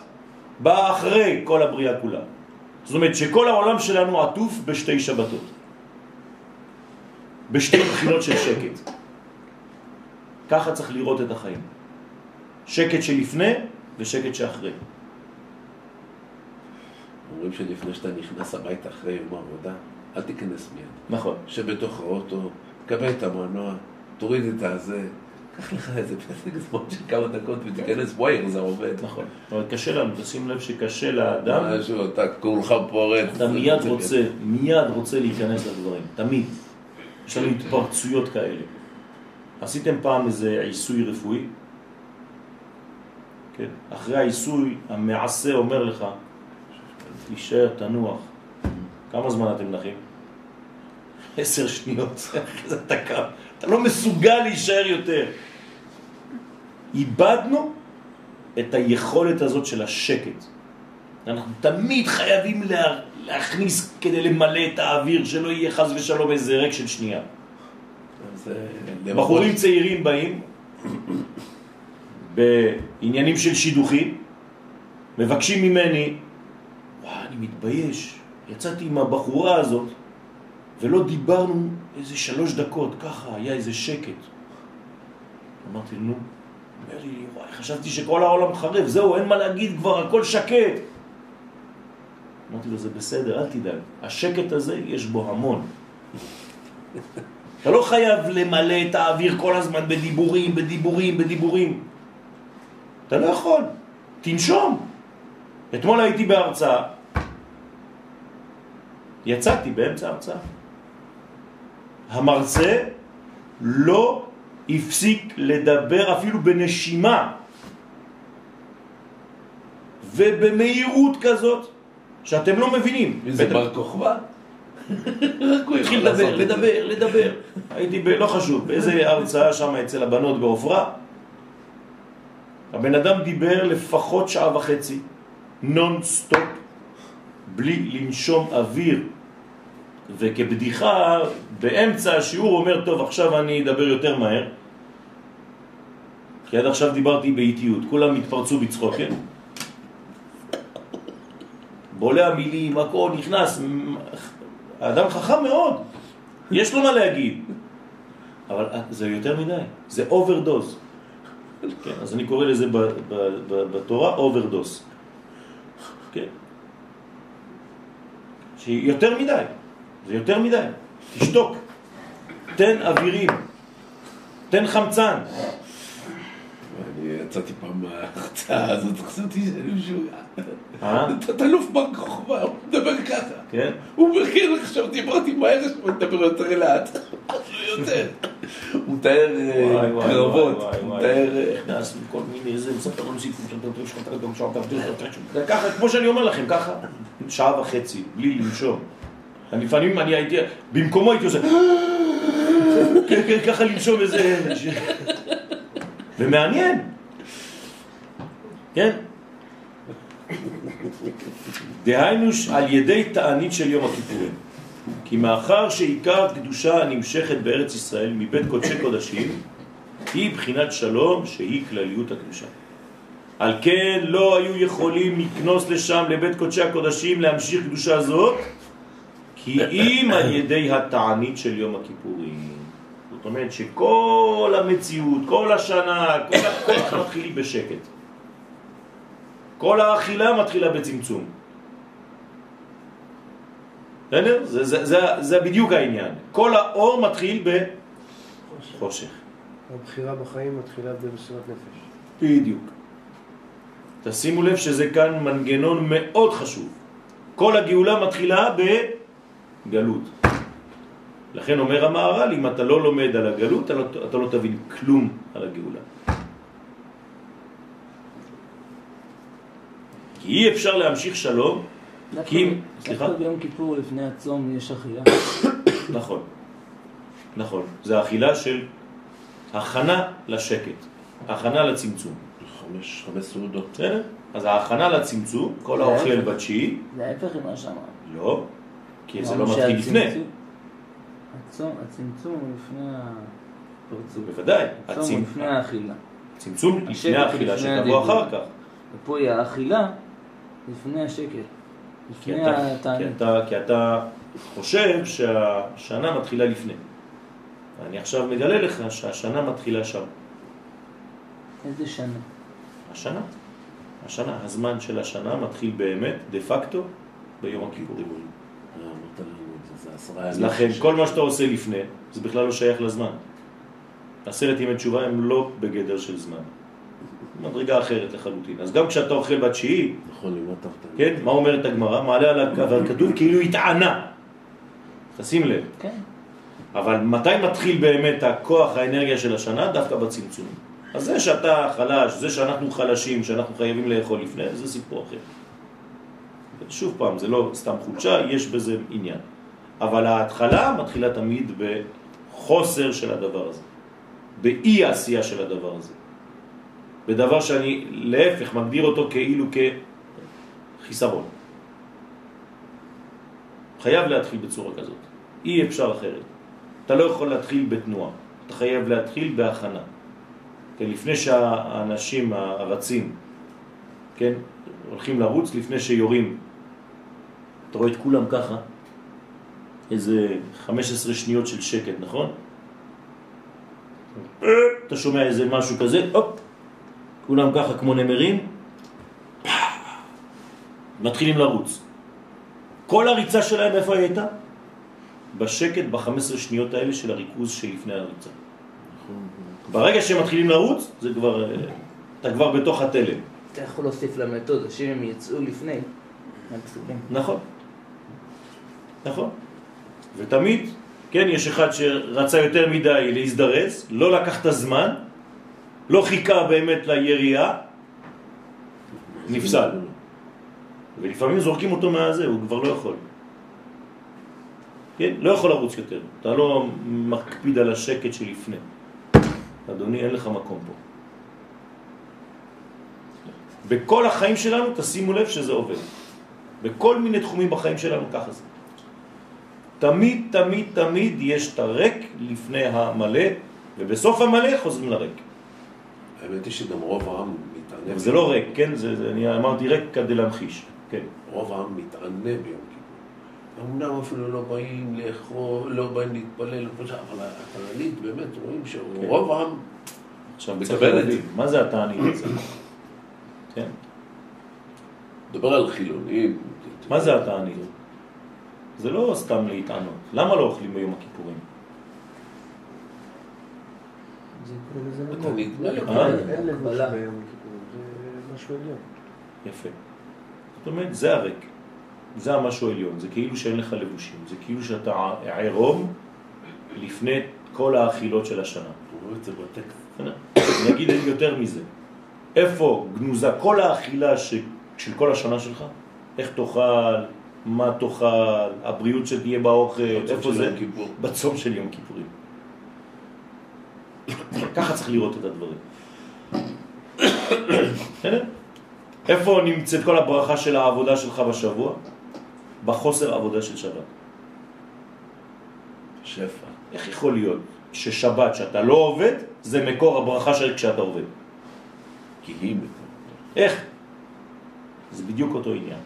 באה אחרי כל הבריאה כולה. זאת אומרת שכל העולם שלנו עטוף בשתי שבתות. בשתי בחינות של שקט. ככה צריך לראות את החיים. שקט שלפני ושקט שאחרי. אומרים שלפני שאתה נכנס הביתה אחרי יום עבודה, אל תיכנס מיד. נכון. שב בתוך האוטו, קבל את המנוע, תוריד את הזה, קח לך איזה פסק זמן של כמה דקות ותיכנס, וואי, זה עובד. נכון. אבל קשה לנו, תשים לב שקשה לאדם. משהו, אתה כולך פורץ. אתה מיד רוצה, מיד רוצה להיכנס לדברים, תמיד. יש לנו התפרצויות כאלה. עשיתם פעם איזה עיסוי רפואי? כן. אחרי העיסוי, המעשה אומר לך, תישאר, תנוח. כמה זמן אתם נחים? עשר שניות, אחרי זה אתה קם. אתה לא מסוגל להישאר יותר. איבדנו את היכולת הזאת של השקט. אנחנו תמיד חייבים לה, להכניס כדי למלא את האוויר, שלא יהיה חז ושלום איזה ריק של שנייה. בחורים צעירים באים בעניינים של שידוכים, מבקשים ממני, וואי, אני מתבייש, יצאתי עם הבחורה הזאת ולא דיברנו איזה שלוש דקות, ככה, היה איזה שקט. אמרתי, נו, אומר לי, וואי, חשבתי שכל העולם חרב, זהו, אין מה להגיד כבר, הכל שקט. אמרתי לו, זה בסדר, אל תדאג, השקט הזה יש בו המון. אתה לא חייב למלא את האוויר כל הזמן בדיבורים, בדיבורים, בדיבורים. אתה לא יכול, תנשום. אתמול הייתי בהרצאה, יצאתי באמצע ההרצאה. המרצה לא הפסיק לדבר אפילו בנשימה ובמהירות כזאת שאתם לא מבינים. זה בר כוכבא? רק הוא התחיל לדבר. לדבר, לדבר. הייתי, ב... לא חשוב, באיזה הרצאה שם אצל הבנות בעופרה. הבן אדם דיבר לפחות שעה וחצי, נון סטופ, בלי לנשום אוויר. וכבדיחה, באמצע השיעור אומר, טוב, עכשיו אני אדבר יותר מהר. כי עד עכשיו דיברתי באיטיות, כולם התפרצו בצחוק, כן? בולע המילים, הכל נכנס, האדם חכם מאוד, יש לו מה להגיד, אבל זה יותר מדי, זה overdose. כן, אז אני קורא לזה בתורה overdose. כן. שהיא יותר מדי, זה יותר מדי. תשתוק, תן אווירים, תן חמצן. אני יצאתי פעם מההרצאה הזאת, חשבתי שאני משוגע. אה? תת-אלוף בר כוכבא, הוא מדבר ככה. כן? הוא אומר, כן, עכשיו דיברתי מהר, עכשיו מדבר יותר לאט. יותר. הוא מתאר אה, קרבות, וואי, הוא מתאר... אה, נכנס מכל מיני זה, מספר לנו סיפור ככה, כמו שאני אומר לכם, ככה, שעה וחצי, בלי לנשום. לפעמים אני הייתי, במקומו הייתי עושה, כן, כן, ככה לנשום איזה... ומעניין. כן? דהיינו על ידי תענית של יום הכיפורים. כי מאחר שעיקר קדושה הנמשכת בארץ ישראל מבית קודשי קודשים היא בחינת שלום שהיא כלליות הקדושה. על כן לא היו יכולים לקנוס לשם לבית קודשי הקודשים להמשיך קדושה זאת כי אם על ידי התענית של יום הכיפורים. זאת אומרת שכל המציאות, כל השנה, כל הכוח מתחיל בשקט. כל האכילה מתחילה בצמצום. בסדר? זה, זה, זה, זה בדיוק העניין. כל האור מתחיל בחושך. הבחירה בחיים מתחילה במסירת נפש. בדיוק. תשימו לב שזה כאן מנגנון מאוד חשוב. כל הגאולה מתחילה בגלות. לכן אומר המהר"ל, אם אתה לא לומד על הגלות, אתה לא, אתה לא תבין כלום על הגאולה. כי אי אפשר להמשיך שלום, כי אם... סליחה? דווקא ביום כיפור לפני הצום יש אכילה. נכון, נכון. זה אכילה של הכנה לשקט, הכנה לצמצום. חמש, חמש סעודות. בסדר? אז ההכנה לצמצום, כל האוכל בתשיעי, זה ההפך ממה שאמרנו. לא, כי זה לא מתחיל לפני. הצמצום הוא לפני הפרצוף. בוודאי, הצמצום- לפני האכילה. צמצום לפני האכילה שתבוא. אחר כך. ופה היא האכילה לפני השקט. כי לפני התענית. כי אתה חושב שהשנה מתחילה לפני. אני עכשיו מגלה לך שהשנה מתחילה שם. איזה שנה? השנה. השנה, הזמן של השנה מתחיל באמת, דה פקטו, ביום הכיפורים. אה, אמרת לנו את זה, זה עשרה אז ימים. לכן, כל מה שאתה עושה לפני, זה בכלל לא שייך לזמן. עשרת ימי תשובה הם לא בגדר של זמן. מדרגה אחרת לחלוטין. אז גם כשאתה אוכל בתשיעי, נכון. כן, מה אומרת הגמרא? מעלה על הקו, אבל כתוב כאילו התענה. תשים לב. כן. אבל מתי מתחיל באמת הכוח, האנרגיה של השנה? דווקא בצמצום. אז זה שאתה חלש, זה שאנחנו חלשים, שאנחנו חייבים לאכול לפני, זה סיפור אחר. שוב פעם, זה לא סתם חולשה, יש בזה עניין. אבל ההתחלה מתחילה תמיד בחוסר של הדבר הזה, באי העשייה של הדבר הזה. בדבר שאני להפך מגדיר אותו כאילו כחיסרון. חייב להתחיל בצורה כזאת, אי אפשר אחרת. אתה לא יכול להתחיל בתנועה, אתה חייב להתחיל בהכנה. כן, לפני שהאנשים הרצים, כן, הולכים לרוץ, לפני שיורים, אתה רואה את כולם ככה, איזה 15 שניות של שקט, נכון? אתה שומע איזה משהו כזה, הופ, כולם ככה כמו נמרים, מתחילים לרוץ. כל הריצה שלהם איפה היא הייתה? בשקט ב-15 שניות האלה של הריכוז שלפני הריצה. ברגע שהם מתחילים לרוץ, זה כבר, אתה כבר בתוך התלם. אתה יכול להוסיף למתודה, שאם הם יצאו לפני, הם. נכון. נכון. ותמיד, כן, יש אחד שרצה יותר מדי להזדרז, לא לקח את הזמן, לא חיכה באמת לירייה, נפסל. ולפעמים זורקים אותו מהזה, הוא כבר לא יכול. כן, לא יכול לרוץ יותר. אתה לא מקפיד על השקט שלפני. אדוני, אין לך מקום פה. בכל החיים שלנו, תשימו לב שזה עובד. בכל מיני תחומים בחיים שלנו ככה זה. תמיד, תמיד, תמיד יש את הריק לפני המלא, ובסוף המלא חוזרים לריק. האמת היא שגם רוב העם מתענה. זה לא ריק, כן? זה, זה, אני אמרתי ריק כדי להמחיש, כן. רוב העם מתענה ביום כיפור. אמנם אפילו לא באים לאכול, לא באים להתפלל, אבל התענית באמת רואים שרוב העם עכשיו מקבל את זה. מה זה התענית הזה? כן? מדבר על חילונים. מה זה התענית? זה לא סתם להתענות. למה לא אוכלים ביום הכיפורים? אה? יפה. זאת אומרת, זה הריק. זה המשהו העליון. זה כאילו שאין לך לבושים. זה כאילו שאתה עירום לפני כל האכילות של השנה. אגיד יותר מזה. איפה גנוזה כל האכילה. של כל השנה שלך? איך תאכל, מה תאכל, הבריאות שתהיה באוכל, איפה זה? כיפור. בצום של יום כיפורים. ככה צריך לראות את הדברים. איפה נמצאת כל הברכה של העבודה שלך בשבוע? בחוסר עבודה של שבת. שפע. איך יכול להיות ששבת, שאתה לא עובד, זה מקור הברכה של כשאתה עובד? כי היא מקור. איך? זה בדיוק אותו עניין.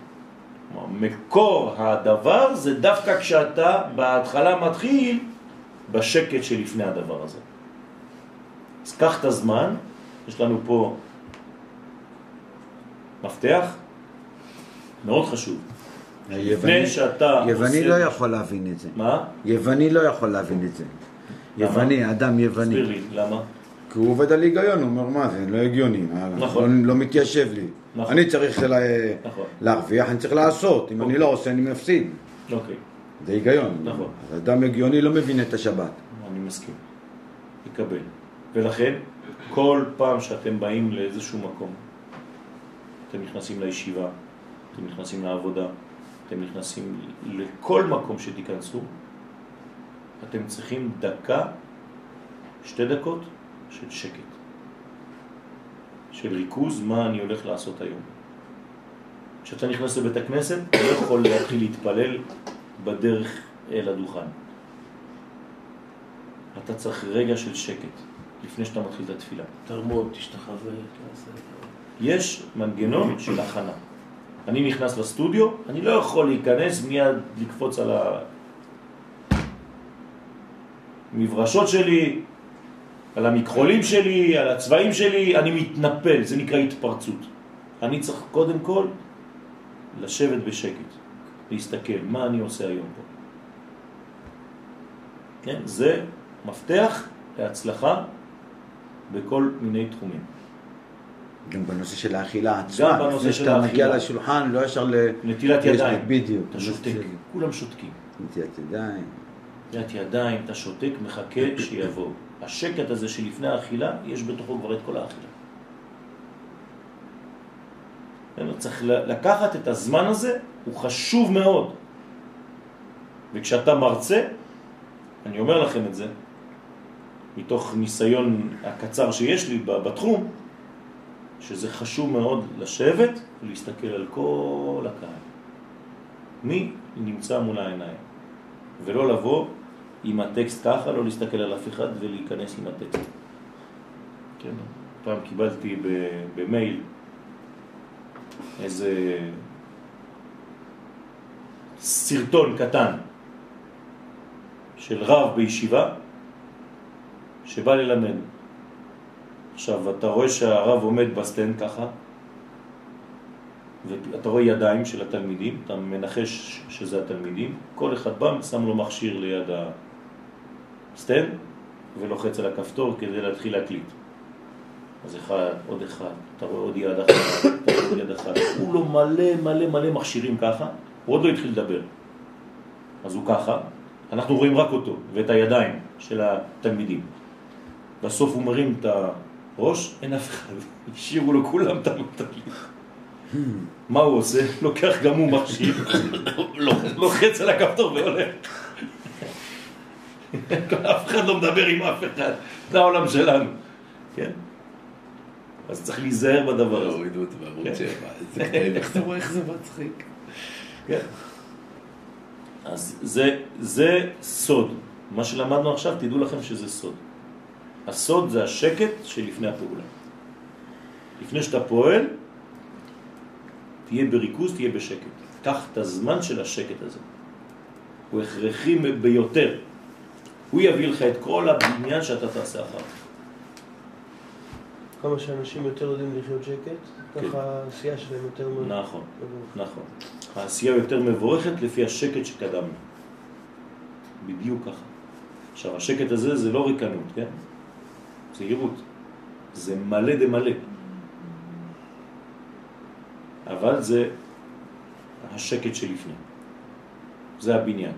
כלומר, מקור הדבר זה דווקא כשאתה בהתחלה מתחיל בשקט שלפני הדבר הזה. אז קח את הזמן, יש לנו פה מפתח מאוד חשוב. היווני- לפני שאתה יווני עושה- לא יכול להבין את זה. מה? יווני לא יכול להבין את זה. למה? יווני, אדם יווני. תסביר לי, למה? כי הוא עובד על היגיון, הוא אומר, מה זה, לא הגיוני, מה, נכון. לא, לא מתיישב לי. נכון. אני צריך לה, נכון. להרוויח, אני צריך לעשות, אם אוקיי. אני לא עושה, אני מפסיד. אוקיי, זה היגיון. נכון. אז אדם הגיוני לא מבין את השבת. אני מסכים. יקבל. ולכן, כל פעם שאתם באים לאיזשהו מקום, אתם נכנסים לישיבה, אתם נכנסים לעבודה, אתם נכנסים לכל מקום שתיכנסו, אתם צריכים דקה, שתי דקות של שקט, של ריכוז, מה אני הולך לעשות היום. כשאתה נכנס לבית הכנסת, אתה לא יכול להתחיל להתפלל בדרך אל הדוכן. אתה צריך רגע של שקט לפני שאתה מתחיל את התפילה. תרמוד, תשתחווה, תעשה. יש מנגנון של הכנה. אני נכנס לסטודיו, אני לא יכול להיכנס מיד לקפוץ על המברשות שלי, על המכחולים שלי, על הצבעים שלי, אני מתנפל, זה נקרא התפרצות. אני צריך קודם כל לשבת בשקט, להסתכל מה אני עושה היום פה. כן, זה מפתח להצלחה בכל מיני תחומים. גם בנושא של האכילה עצמה. בנושא לפני של שאתה מגיע האכילה. לשולחן, לא ישר ל... נטילת ידיים. בדיוק. אתה שותק, כולם שותקים. נטילת ידיים. נטילת ידיים, אתה שותק, מחכה שיבוא. השקט הזה שלפני האכילה, יש בתוכו כבר את כל האכילה. בסדר? צריך לקחת את הזמן הזה, הוא חשוב מאוד. וכשאתה מרצה, אני אומר לכם את זה, מתוך ניסיון הקצר שיש לי בתחום, שזה חשוב מאוד לשבת ולהסתכל על כל הקהל. מי נמצא מול העיניים, ולא לבוא עם הטקסט ככה, לא להסתכל על אף אחד ולהיכנס עם הטקסט. כן, פעם קיבלתי במייל איזה סרטון קטן של רב בישיבה שבא ללמד. עכשיו, אתה רואה שהרב עומד בסטנד ככה, ואתה רואה ידיים של התלמידים, אתה מנחש שזה התלמידים, כל אחד בא, שם לו מכשיר ליד הסטנד ולוחץ על הכפתור כדי להתחיל להקליט. אז אחד, עוד אחד, אתה רואה עוד יד אחת, אתה רואה עוד יד אחת, הוא לו מלא מלא מלא מכשירים ככה, הוא עוד לא התחיל לדבר. אז הוא ככה, אנחנו רואים רק אותו ואת הידיים של התלמידים. בסוף הוא מרים את הראש, אין אף אחד, השאירו לו כולם את התקליט. מה הוא עושה? לוקח גם הוא מכשיר, לוחץ על הכפתור והולך. אף אחד לא מדבר עם אף אחד, זה העולם שלנו, כן? אז צריך להיזהר בדבר הזה. הורידו אותו בערוץ כן. 7, איזה קטעים, איך אתה רואה איך זה מצחיק? כן. אז זה, זה סוד. מה שלמדנו עכשיו, תדעו לכם שזה סוד. הסוד זה השקט שלפני הפעולה. לפני שאתה פועל, תהיה בריכוז, תהיה בשקט. קח את הזמן של השקט הזה. הוא הכרחי ביותר. הוא יביא לך את כל הבניין שאתה תעשה אחר כך. כמה שאנשים יותר יודעים לחיות שקט, כן. ככה העשייה שלהם יותר מאוד. נכון, נכון. העשייה יותר מבורכת לפי השקט שקדמנו. בדיוק ככה. עכשיו, השקט הזה זה לא ריקנות, כן? זה עירות. זה מלא דמלא. אבל זה השקט שלפני. זה הבניין.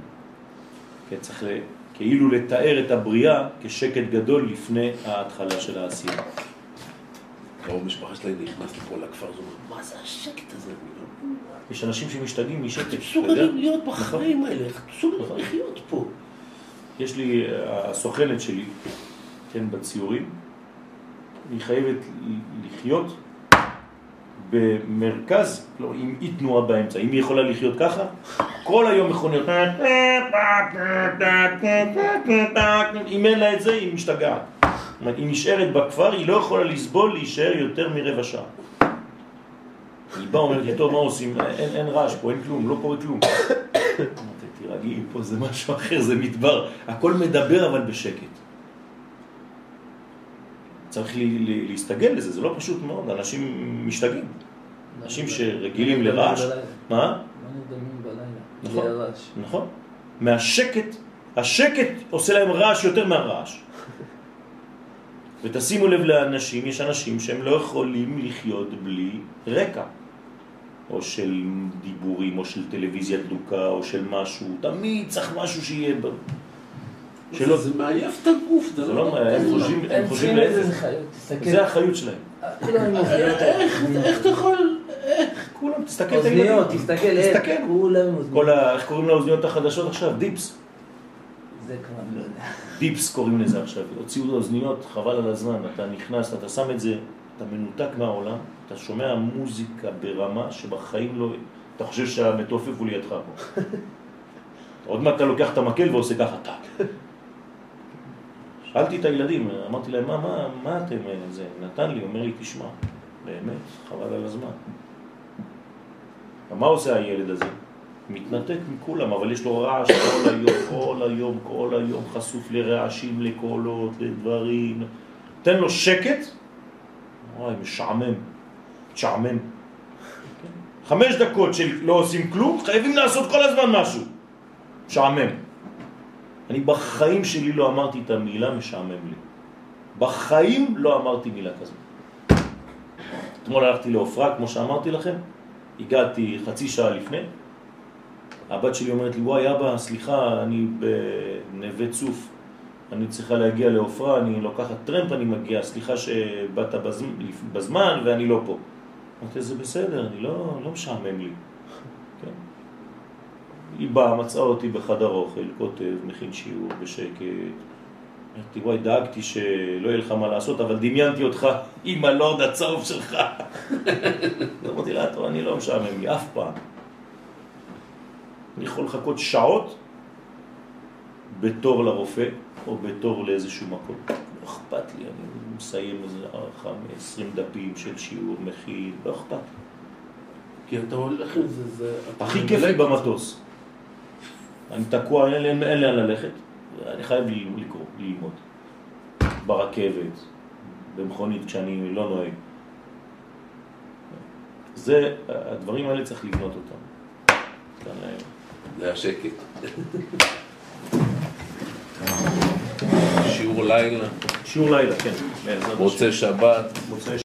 כן, צריך. כאילו לתאר את הבריאה כשקט גדול לפני ההתחלה של העשייה. קרוב משפחה שלי נכנס לפה לכפר, אז הוא אומר, מה זה השקט הזה? לא- יש אנשים שמשתגעים משקט. מסוגלים להיות בחיים האלה? איך מסוגלים לחיות פה? יש לי, אה, הסוכנת שלי, כן, בציורים, היא חייבת לחיות במרכז, לא, עם אי תנועה באמצע, אם היא יכולה לחיות ככה, כל היום מכוניות, אם אין לה את זה, היא משתגעת. היא נשארת בכפר, היא לא יכולה לסבול להישאר יותר מרבע שעה. היא באה אומרת לי, טוב, מה עושים? אין, אין רעש פה, אין כלום, לא קורה כלום. אמרתי, תירגעי, פה זה משהו אחר, זה מדבר. הכל מדבר אבל בשקט. צריך לי, לי, להסתגל לזה, זה לא פשוט מאוד, אנשים משתגעים. אנשים שרגילים לרעש, מה? לא נרדמים בלילה. נכון. נכון. מהשקט, השקט עושה להם רעש יותר מהרעש. ותשימו לב לאנשים, יש אנשים שהם לא יכולים לחיות בלי רקע. או של דיבורים, או של טלוויזיה דלוקה, או של משהו, תמיד צריך משהו שיהיה... שלא, זה מעייף את הגוף, זה זה לא... לא, הם חושבים, הם חושבים תסתכל. זה החיות שלהם. אוזניות. איך איך אתה יכול... כולם, תסתכל את הילדים. אוזניות, תסתכל, איך, תסתכל. כולם אוזניות. כל ה... איך קוראים לאוזניות החדשות עכשיו? דיפס. זה כבר לא יודע. דיפס קוראים לזה עכשיו. הוציאו אוזניות, חבל על הזמן. אתה נכנס, אתה שם את זה, אתה מנותק מהעולם, אתה שומע מוזיקה ברמה שבחיים לא... אתה חושב שהמתופף הוא לידך פה. עוד מעט אתה לוקח את המקל ועושה ככה, טאק. שאלתי את הילדים, אמרתי להם, מה, מה, מה אתם, אה, זה, נתן לי, אומר לי, תשמע, באמת, חבל על הזמן. מה עושה הילד הזה? מתנתק מכולם, אבל יש לו רעש כל היום, כל היום, כל היום, חשוף לרעשים, לקולות, לדברים. תן לו שקט, וואי, משעמם, משעמם. חמש דקות של לא עושים כלום, חייבים לעשות כל הזמן משהו. משעמם. אני בחיים שלי לא אמרתי את המילה משעמם לי. בחיים לא אמרתי מילה כזאת. אתמול הלכתי לעופרה, כמו שאמרתי לכם, הגעתי חצי שעה לפני, הבת שלי אומרת לי, וואי אבא, סליחה, אני בנווה צוף, אני צריכה להגיע לעופרה, אני לוקחת טרמפ, אני מגיע, סליחה שבאת בזמן, בזמן ואני לא פה. אמרתי, זה בסדר, אני לא, לא משעמם לי. היא באה, מצאה אותי בחדר אוכל, כותב, מכין שיעור בשקט. אמרתי, וואי, דאגתי שלא יהיה לך מה לעשות, אבל דמיינתי אותך עם הלורד הצהוב שלך. אמרתי לה, טוב, אני לא משעמם לי, אף פעם. אני יכול לחכות שעות בתור לרופא, או בתור לאיזשהו מקום. לא אכפת לי, אני מסיים איזה הערכה מ-20 דפים של שיעור מכין, לא אכפת לי. כי אתה הולך עם זה, זה... הכי כיף לי במטוס. אני תקוע, אין, לאן ללכת, אני חייב לקרוא, ללמוד. ברכבת, במכונית כשאני לא נוהג. זה, הדברים האלה צריך לבנות אותם. אה, זה השקט. שיעור לילה, שיעור לילה, כן. מוצא שבת.